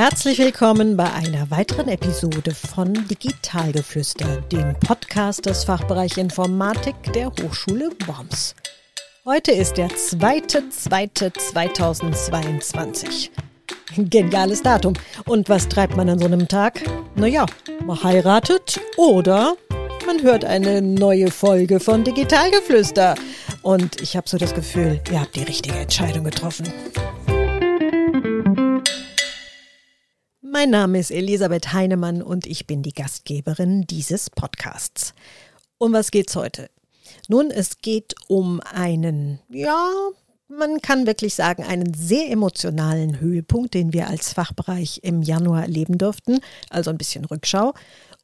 Herzlich willkommen bei einer weiteren Episode von Digitalgeflüster, dem Podcast des Fachbereichs Informatik der Hochschule Worms. Heute ist der 2.2.2022. Geniales Datum. Und was treibt man an so einem Tag? Naja, man heiratet oder man hört eine neue Folge von Digitalgeflüster. Und ich habe so das Gefühl, ihr habt die richtige Entscheidung getroffen. Mein Name ist Elisabeth Heinemann und ich bin die Gastgeberin dieses Podcasts. Um was geht's heute? Nun, es geht um einen, ja, man kann wirklich sagen, einen sehr emotionalen Höhepunkt, den wir als Fachbereich im Januar erleben durften, also ein bisschen Rückschau.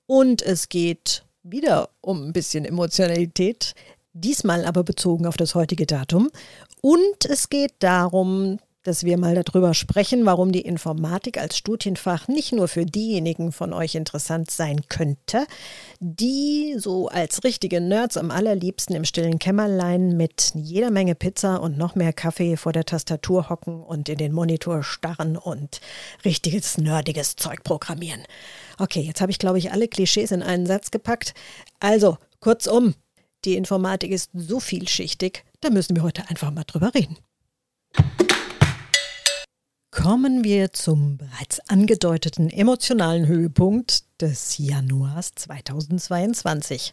Und es geht wieder um ein bisschen Emotionalität, diesmal aber bezogen auf das heutige Datum. Und es geht darum, dass wir mal darüber sprechen, warum die Informatik als Studienfach nicht nur für diejenigen von euch interessant sein könnte, die so als richtige Nerds am allerliebsten im stillen Kämmerlein mit jeder Menge Pizza und noch mehr Kaffee vor der Tastatur hocken und in den Monitor starren und richtiges nerdiges Zeug programmieren. Okay, jetzt habe ich, glaube ich, alle Klischees in einen Satz gepackt. Also, kurzum, die Informatik ist so vielschichtig, da müssen wir heute einfach mal drüber reden. Kommen wir zum bereits angedeuteten emotionalen Höhepunkt des Januars 2022.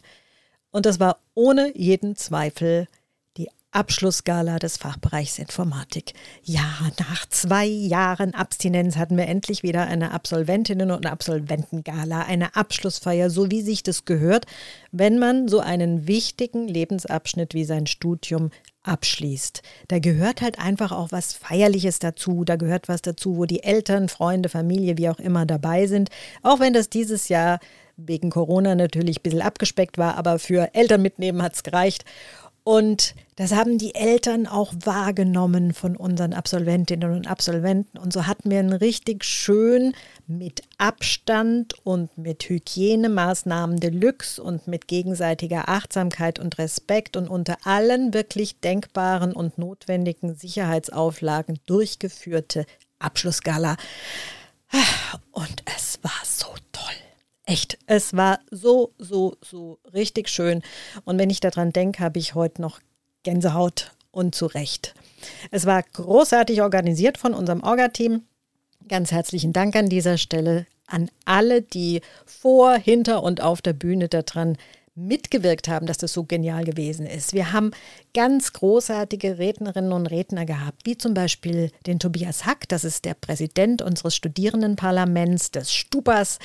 Und das war ohne jeden Zweifel die Abschlussgala des Fachbereichs Informatik. Ja, nach zwei Jahren Abstinenz hatten wir endlich wieder eine Absolventinnen- und Absolventengala, eine Abschlussfeier, so wie sich das gehört, wenn man so einen wichtigen Lebensabschnitt wie sein Studium abschließt. Da gehört halt einfach auch was Feierliches dazu. Da gehört was dazu, wo die Eltern, Freunde, Familie, wie auch immer dabei sind. Auch wenn das dieses Jahr wegen Corona natürlich ein bisschen abgespeckt war, aber für Eltern mitnehmen hat es gereicht. Und das haben die Eltern auch wahrgenommen von unseren Absolventinnen und Absolventen. Und so hatten wir einen richtig schön mit Abstand und mit Hygienemaßnahmen Deluxe und mit gegenseitiger Achtsamkeit und Respekt und unter allen wirklich denkbaren und notwendigen Sicherheitsauflagen durchgeführte Abschlussgala. Und es. Echt, es war so, so, so richtig schön. Und wenn ich daran denke, habe ich heute noch Gänsehaut und zu Recht. Es war großartig organisiert von unserem Orga-Team. Ganz herzlichen Dank an dieser Stelle an alle, die vor, hinter und auf der Bühne daran mitgewirkt haben, dass das so genial gewesen ist. Wir haben ganz großartige Rednerinnen und Redner gehabt, wie zum Beispiel den Tobias Hack, das ist der Präsident unseres Studierendenparlaments, des Stupas,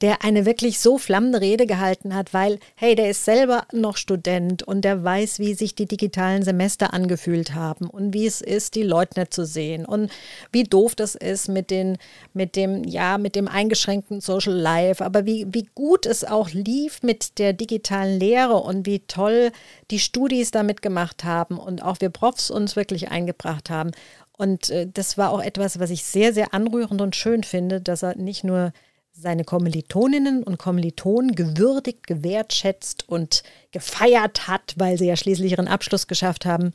der eine wirklich so flammende Rede gehalten hat, weil, hey, der ist selber noch Student und der weiß, wie sich die digitalen Semester angefühlt haben und wie es ist, die Leute nicht zu sehen und wie doof das ist mit den, mit dem, ja, mit dem eingeschränkten Social Life, aber wie, wie gut es auch lief mit der digitalen Lehre und wie toll die Studis damit gemacht haben und auch wir Profs uns wirklich eingebracht haben. Und äh, das war auch etwas, was ich sehr, sehr anrührend und schön finde, dass er nicht nur seine Kommilitoninnen und Kommilitonen gewürdigt, gewertschätzt und gefeiert hat, weil sie ja schließlich ihren Abschluss geschafft haben.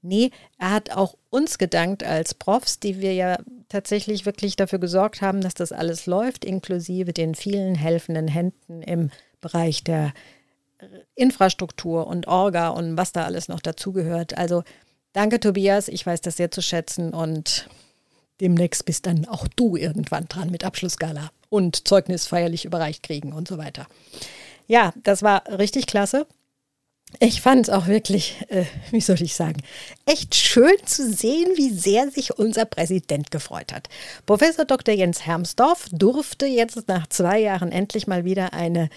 Nee, er hat auch uns gedankt als Profs, die wir ja tatsächlich wirklich dafür gesorgt haben, dass das alles läuft, inklusive den vielen helfenden Händen im Bereich der Infrastruktur und Orga und was da alles noch dazugehört. Also danke Tobias, ich weiß das sehr zu schätzen und demnächst bist dann auch du irgendwann dran mit Abschlussgala und Zeugnis feierlich überreicht kriegen und so weiter. Ja, das war richtig klasse. Ich fand es auch wirklich, äh, wie soll ich sagen, echt schön zu sehen, wie sehr sich unser Präsident gefreut hat. Professor Dr. Jens Hermsdorf durfte jetzt nach zwei Jahren endlich mal wieder eine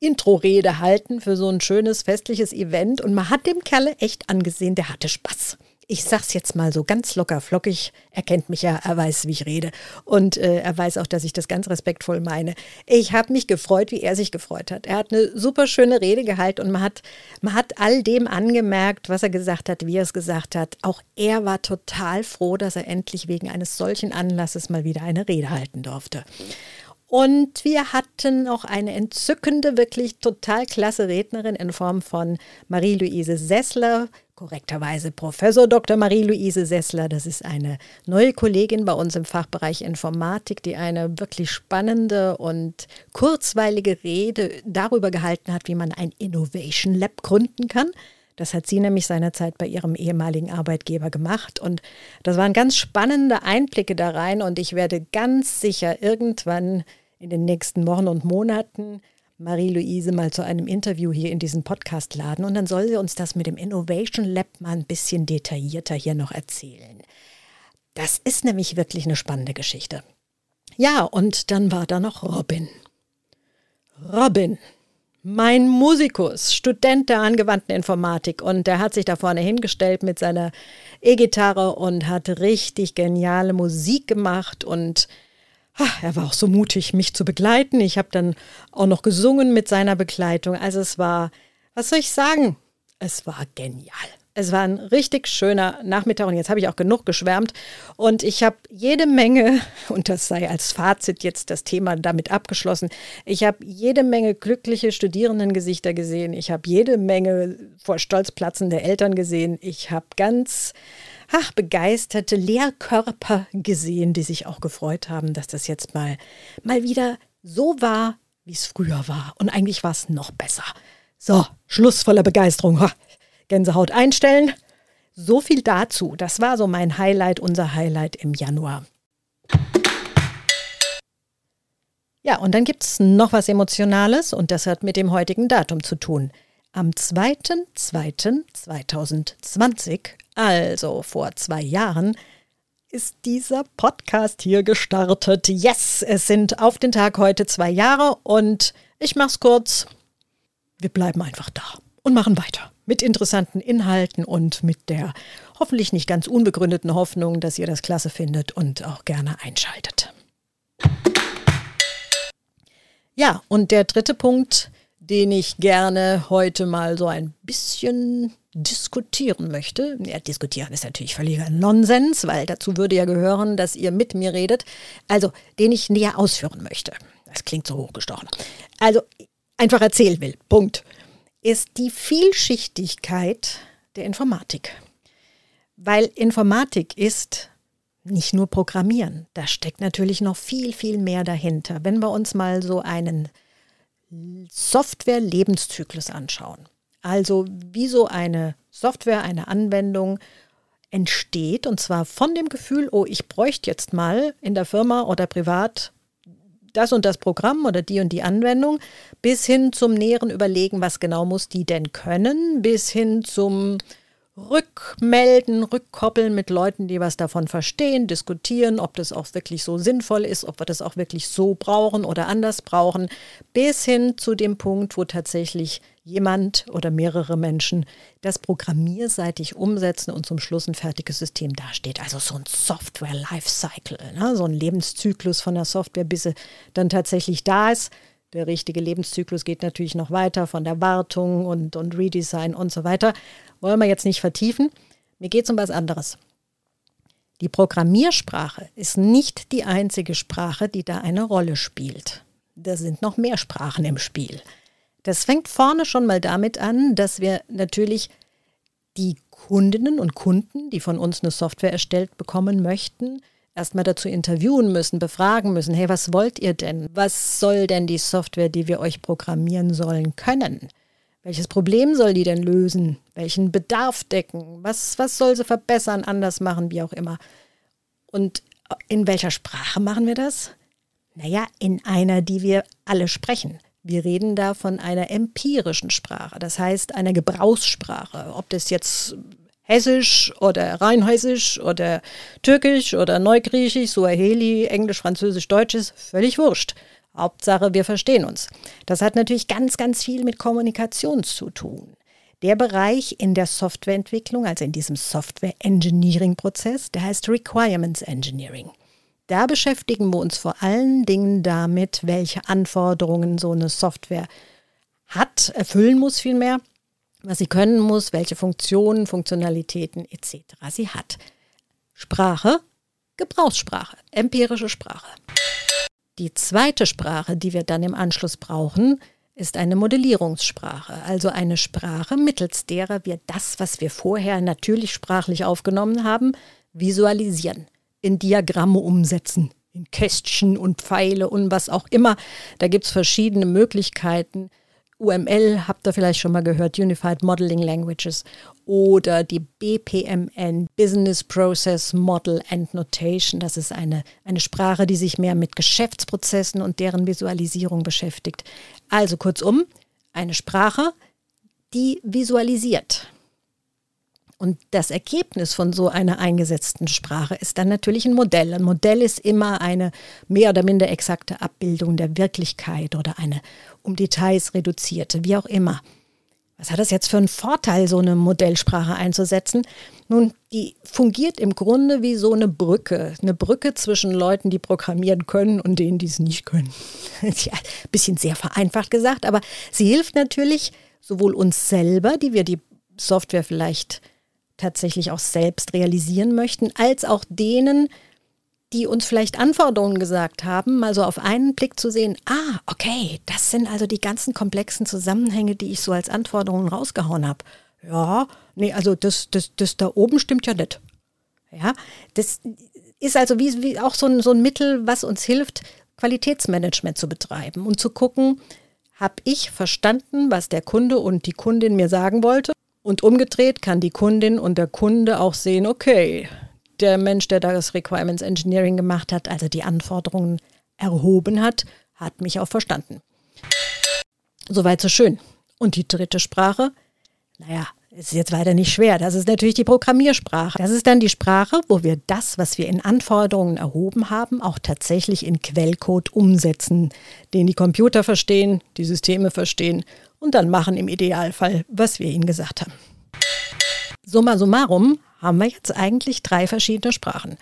Intro-Rede halten für so ein schönes festliches Event und man hat dem Kerle echt angesehen, der hatte Spaß. Ich sag's jetzt mal so ganz locker flockig. Er kennt mich ja, er weiß, wie ich rede. Und äh, er weiß auch, dass ich das ganz respektvoll meine. Ich habe mich gefreut, wie er sich gefreut hat. Er hat eine super schöne Rede gehalten und man hat, man hat all dem angemerkt, was er gesagt hat, wie er es gesagt hat. Auch er war total froh, dass er endlich wegen eines solchen Anlasses mal wieder eine Rede halten durfte. Und wir hatten auch eine entzückende, wirklich total klasse Rednerin in Form von Marie-Louise Sessler, korrekterweise Professor Dr. Marie-Louise Sessler. Das ist eine neue Kollegin bei uns im Fachbereich Informatik, die eine wirklich spannende und kurzweilige Rede darüber gehalten hat, wie man ein Innovation Lab gründen kann. Das hat sie nämlich seinerzeit bei ihrem ehemaligen Arbeitgeber gemacht. Und das waren ganz spannende Einblicke da rein. Und ich werde ganz sicher irgendwann in den nächsten Wochen und Monaten Marie-Louise mal zu einem Interview hier in diesen Podcast laden und dann soll sie uns das mit dem Innovation Lab mal ein bisschen detaillierter hier noch erzählen. Das ist nämlich wirklich eine spannende Geschichte. Ja, und dann war da noch Robin. Robin, mein Musikus, Student der angewandten Informatik und der hat sich da vorne hingestellt mit seiner E-Gitarre und hat richtig geniale Musik gemacht und er war auch so mutig, mich zu begleiten. Ich habe dann auch noch gesungen mit seiner Begleitung. Also es war, was soll ich sagen? Es war genial. Es war ein richtig schöner Nachmittag und jetzt habe ich auch genug geschwärmt und ich habe jede Menge, und das sei als Fazit jetzt das Thema damit abgeschlossen, ich habe jede Menge glückliche Studierendengesichter gesehen, ich habe jede Menge vor Stolz platzende Eltern gesehen, ich habe ganz ach, begeisterte Lehrkörper gesehen, die sich auch gefreut haben, dass das jetzt mal, mal wieder so war, wie es früher war. Und eigentlich war es noch besser. So, Schluss voller Begeisterung. Ha, Gänsehaut einstellen. So viel dazu. Das war so mein Highlight, unser Highlight im Januar. Ja, und dann gibt es noch was Emotionales und das hat mit dem heutigen Datum zu tun. Am 2.2.2020, also vor zwei Jahren, ist dieser Podcast hier gestartet. Yes, es sind auf den Tag heute zwei Jahre und ich mach's kurz. Wir bleiben einfach da und machen weiter mit interessanten Inhalten und mit der hoffentlich nicht ganz unbegründeten Hoffnung, dass ihr das klasse findet und auch gerne einschaltet. Ja, und der dritte Punkt den ich gerne heute mal so ein bisschen diskutieren möchte. Ja, diskutieren ist natürlich völliger Nonsens, weil dazu würde ja gehören, dass ihr mit mir redet. Also, den ich näher ausführen möchte. Das klingt so hochgestochen. Also, einfach erzählen will. Punkt. Ist die Vielschichtigkeit der Informatik. Weil Informatik ist nicht nur Programmieren. Da steckt natürlich noch viel, viel mehr dahinter. Wenn wir uns mal so einen Software-Lebenszyklus anschauen. Also wie so eine Software, eine Anwendung entsteht und zwar von dem Gefühl, oh, ich bräuchte jetzt mal in der Firma oder privat das und das Programm oder die und die Anwendung, bis hin zum näheren Überlegen, was genau muss die denn können, bis hin zum rückmelden, rückkoppeln mit Leuten, die was davon verstehen, diskutieren, ob das auch wirklich so sinnvoll ist, ob wir das auch wirklich so brauchen oder anders brauchen, bis hin zu dem Punkt, wo tatsächlich jemand oder mehrere Menschen das programmierseitig umsetzen und zum Schluss ein fertiges System dasteht. Also so ein Software-Lifecycle, ne? so ein Lebenszyklus von der Software, bis sie dann tatsächlich da ist. Der richtige Lebenszyklus geht natürlich noch weiter von der Wartung und, und Redesign und so weiter. Wollen wir jetzt nicht vertiefen. Mir geht es um was anderes. Die Programmiersprache ist nicht die einzige Sprache, die da eine Rolle spielt. Da sind noch mehr Sprachen im Spiel. Das fängt vorne schon mal damit an, dass wir natürlich die Kundinnen und Kunden, die von uns eine Software erstellt bekommen möchten, erstmal dazu interviewen müssen, befragen müssen, hey, was wollt ihr denn? Was soll denn die Software, die wir euch programmieren sollen, können? Welches Problem soll die denn lösen? Welchen Bedarf decken? Was, was soll sie verbessern, anders machen, wie auch immer? Und in welcher Sprache machen wir das? Naja, in einer, die wir alle sprechen. Wir reden da von einer empirischen Sprache, das heißt einer Gebrauchssprache. Ob das jetzt Hessisch oder Rheinhessisch oder Türkisch oder Neugriechisch, Suaheli, Englisch, Französisch, Deutsch ist, völlig wurscht. Hauptsache, wir verstehen uns. Das hat natürlich ganz, ganz viel mit Kommunikation zu tun. Der Bereich in der Softwareentwicklung, also in diesem Software Engineering-Prozess, der heißt Requirements Engineering. Da beschäftigen wir uns vor allen Dingen damit, welche Anforderungen so eine Software hat, erfüllen muss vielmehr, was sie können muss, welche Funktionen, Funktionalitäten etc. sie hat. Sprache, Gebrauchssprache, empirische Sprache. Die zweite Sprache, die wir dann im Anschluss brauchen, ist eine Modellierungssprache, also eine Sprache, mittels derer wir das, was wir vorher natürlich sprachlich aufgenommen haben, visualisieren, in Diagramme umsetzen, in Kästchen und Pfeile und was auch immer. Da gibt es verschiedene Möglichkeiten. UML habt ihr vielleicht schon mal gehört, Unified Modeling Languages oder die BPMN, Business Process Model and Notation. Das ist eine, eine Sprache, die sich mehr mit Geschäftsprozessen und deren Visualisierung beschäftigt. Also kurzum, eine Sprache, die visualisiert. Und das Ergebnis von so einer eingesetzten Sprache ist dann natürlich ein Modell. Ein Modell ist immer eine mehr oder minder exakte Abbildung der Wirklichkeit oder eine um Details reduzierte, wie auch immer. Was hat das jetzt für einen Vorteil, so eine Modellsprache einzusetzen? Nun, die fungiert im Grunde wie so eine Brücke. Eine Brücke zwischen Leuten, die programmieren können und denen, die es nicht können. ja, ein bisschen sehr vereinfacht gesagt, aber sie hilft natürlich sowohl uns selber, die wir die Software vielleicht tatsächlich auch selbst realisieren möchten, als auch denen, die uns vielleicht Anforderungen gesagt haben, mal so auf einen Blick zu sehen, ah, okay, das sind also die ganzen komplexen Zusammenhänge, die ich so als Anforderungen rausgehauen habe. Ja, nee, also das, das, das da oben stimmt ja nicht. Ja, das ist also wie, wie auch so ein, so ein Mittel, was uns hilft, Qualitätsmanagement zu betreiben und zu gucken, habe ich verstanden, was der Kunde und die Kundin mir sagen wollte? Und umgedreht kann die Kundin und der Kunde auch sehen, okay, der Mensch, der das Requirements Engineering gemacht hat, also die Anforderungen erhoben hat, hat mich auch verstanden. Soweit so schön. Und die dritte Sprache, naja, ist jetzt weiter nicht schwer. Das ist natürlich die Programmiersprache. Das ist dann die Sprache, wo wir das, was wir in Anforderungen erhoben haben, auch tatsächlich in Quellcode umsetzen, den die Computer verstehen, die Systeme verstehen und dann machen im Idealfall, was wir ihnen gesagt haben. Summa summarum haben wir jetzt eigentlich drei verschiedene Sprachen.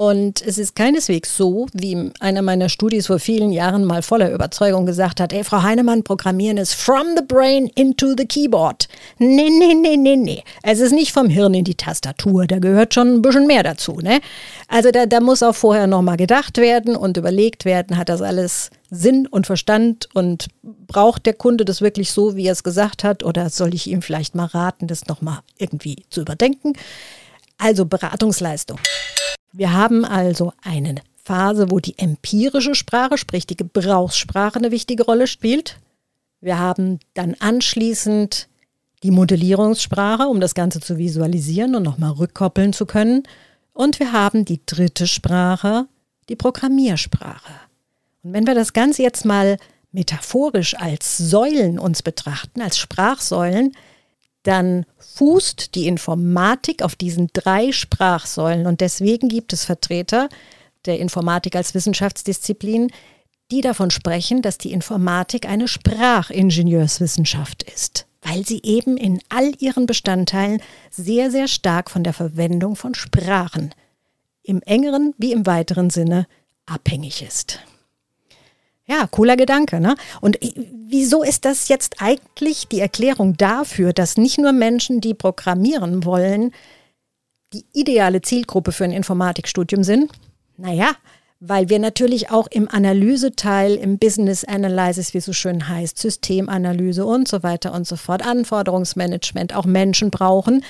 Und es ist keineswegs so, wie einer meiner Studis vor vielen Jahren mal voller Überzeugung gesagt hat, ey, Frau Heinemann, Programmieren ist from the brain into the keyboard. Nee, nee, nee, nee, nee. Es ist nicht vom Hirn in die Tastatur, da gehört schon ein bisschen mehr dazu, ne? Also da, da muss auch vorher nochmal gedacht werden und überlegt werden, hat das alles Sinn und Verstand und braucht der Kunde das wirklich so, wie er es gesagt hat oder soll ich ihm vielleicht mal raten, das nochmal irgendwie zu überdenken? Also Beratungsleistung. Wir haben also eine Phase, wo die empirische Sprache, sprich die Gebrauchssprache, eine wichtige Rolle spielt. Wir haben dann anschließend die Modellierungssprache, um das Ganze zu visualisieren und nochmal rückkoppeln zu können. Und wir haben die dritte Sprache, die Programmiersprache. Und wenn wir das Ganze jetzt mal metaphorisch als Säulen uns betrachten, als Sprachsäulen, dann fußt die Informatik auf diesen drei Sprachsäulen. Und deswegen gibt es Vertreter der Informatik als Wissenschaftsdisziplin, die davon sprechen, dass die Informatik eine Sprachingenieurswissenschaft ist, weil sie eben in all ihren Bestandteilen sehr, sehr stark von der Verwendung von Sprachen im engeren wie im weiteren Sinne abhängig ist. Ja, cooler Gedanke. Ne? Und wieso ist das jetzt eigentlich die Erklärung dafür, dass nicht nur Menschen, die programmieren wollen, die ideale Zielgruppe für ein Informatikstudium sind? Naja, weil wir natürlich auch im Analyseteil, im Business Analysis, wie es so schön heißt, Systemanalyse und so weiter und so fort, Anforderungsmanagement, auch Menschen brauchen,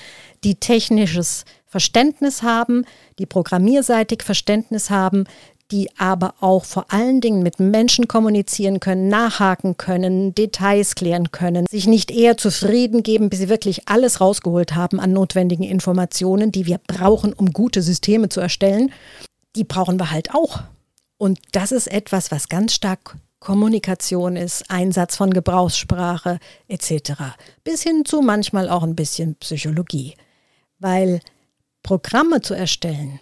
die technisches Verständnis haben, die programmierseitig Verständnis haben, die aber auch vor allen Dingen mit Menschen kommunizieren können, nachhaken können, Details klären können, sich nicht eher zufrieden geben, bis sie wirklich alles rausgeholt haben an notwendigen Informationen, die wir brauchen, um gute Systeme zu erstellen. Die brauchen wir halt auch. Und das ist etwas, was ganz stark Kommunikation ist, Einsatz von Gebrauchssprache etc. Bis hin zu manchmal auch ein bisschen Psychologie. Weil Programme zu erstellen,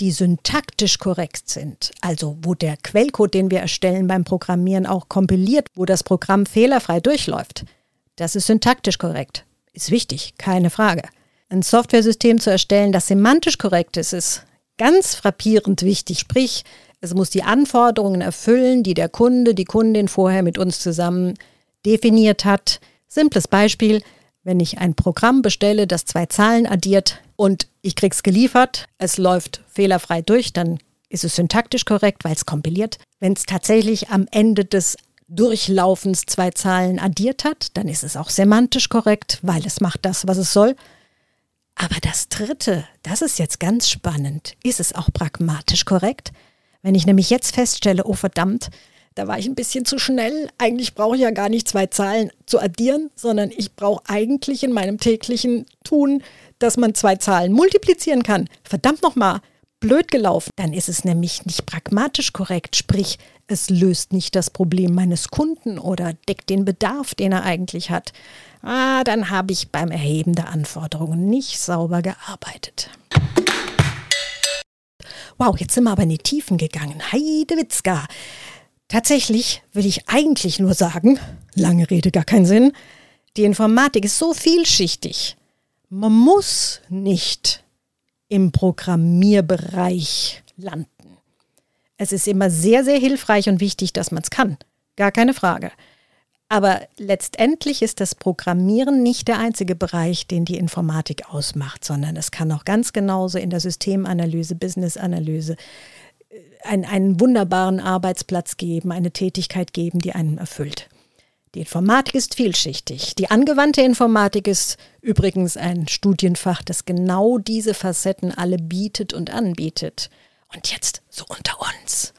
die syntaktisch korrekt sind, also wo der Quellcode, den wir erstellen beim Programmieren, auch kompiliert, wo das Programm fehlerfrei durchläuft, das ist syntaktisch korrekt. Ist wichtig, keine Frage. Ein Softwaresystem zu erstellen, das semantisch korrekt ist, ist ganz frappierend wichtig. Sprich, es muss die Anforderungen erfüllen, die der Kunde, die Kundin vorher mit uns zusammen definiert hat. Simples Beispiel, wenn ich ein Programm bestelle, das zwei Zahlen addiert und ich krieg's geliefert, es läuft fehlerfrei durch, dann ist es syntaktisch korrekt, weil es kompiliert. Wenn es tatsächlich am Ende des durchlaufens zwei Zahlen addiert hat, dann ist es auch semantisch korrekt, weil es macht das, was es soll. Aber das Dritte, das ist jetzt ganz spannend. Ist es auch pragmatisch korrekt? Wenn ich nämlich jetzt feststelle, oh verdammt, da war ich ein bisschen zu schnell. Eigentlich brauche ich ja gar nicht zwei Zahlen zu addieren, sondern ich brauche eigentlich in meinem täglichen Tun, dass man zwei Zahlen multiplizieren kann. Verdammt nochmal, blöd gelaufen. Dann ist es nämlich nicht pragmatisch korrekt, sprich, es löst nicht das Problem meines Kunden oder deckt den Bedarf, den er eigentlich hat. Ah, dann habe ich beim Erheben der Anforderungen nicht sauber gearbeitet. Wow, jetzt sind wir aber in die Tiefen gegangen. Heidewitzka. Tatsächlich will ich eigentlich nur sagen, lange Rede, gar keinen Sinn, die Informatik ist so vielschichtig. Man muss nicht im Programmierbereich landen. Es ist immer sehr, sehr hilfreich und wichtig, dass man es kann. Gar keine Frage. Aber letztendlich ist das Programmieren nicht der einzige Bereich, den die Informatik ausmacht, sondern es kann auch ganz genauso in der Systemanalyse, Businessanalyse einen, einen wunderbaren Arbeitsplatz geben, eine Tätigkeit geben, die einen erfüllt. Die Informatik ist vielschichtig. Die angewandte Informatik ist übrigens ein Studienfach, das genau diese Facetten alle bietet und anbietet. Und jetzt so unter uns.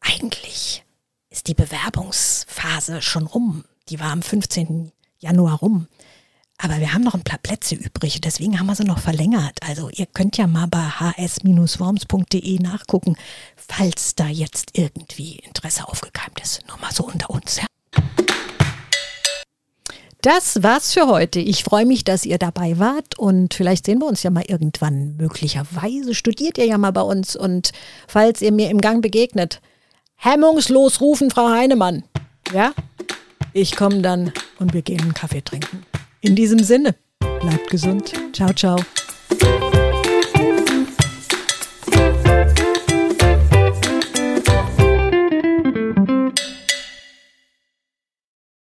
Eigentlich ist die Bewerbungsphase schon rum. Die war am 15. Januar rum. Aber wir haben noch ein paar Plätze übrig, deswegen haben wir sie noch verlängert. Also ihr könnt ja mal bei hs-worms.de nachgucken, falls da jetzt irgendwie Interesse aufgekeimt ist. Nur mal so unter uns, ja. Das war's für heute. Ich freue mich, dass ihr dabei wart und vielleicht sehen wir uns ja mal irgendwann. Möglicherweise studiert ihr ja mal bei uns und falls ihr mir im Gang begegnet, hemmungslos rufen, Frau Heinemann. Ja? Ich komme dann und wir gehen einen Kaffee trinken. In diesem Sinne, bleibt gesund. Ciao, ciao.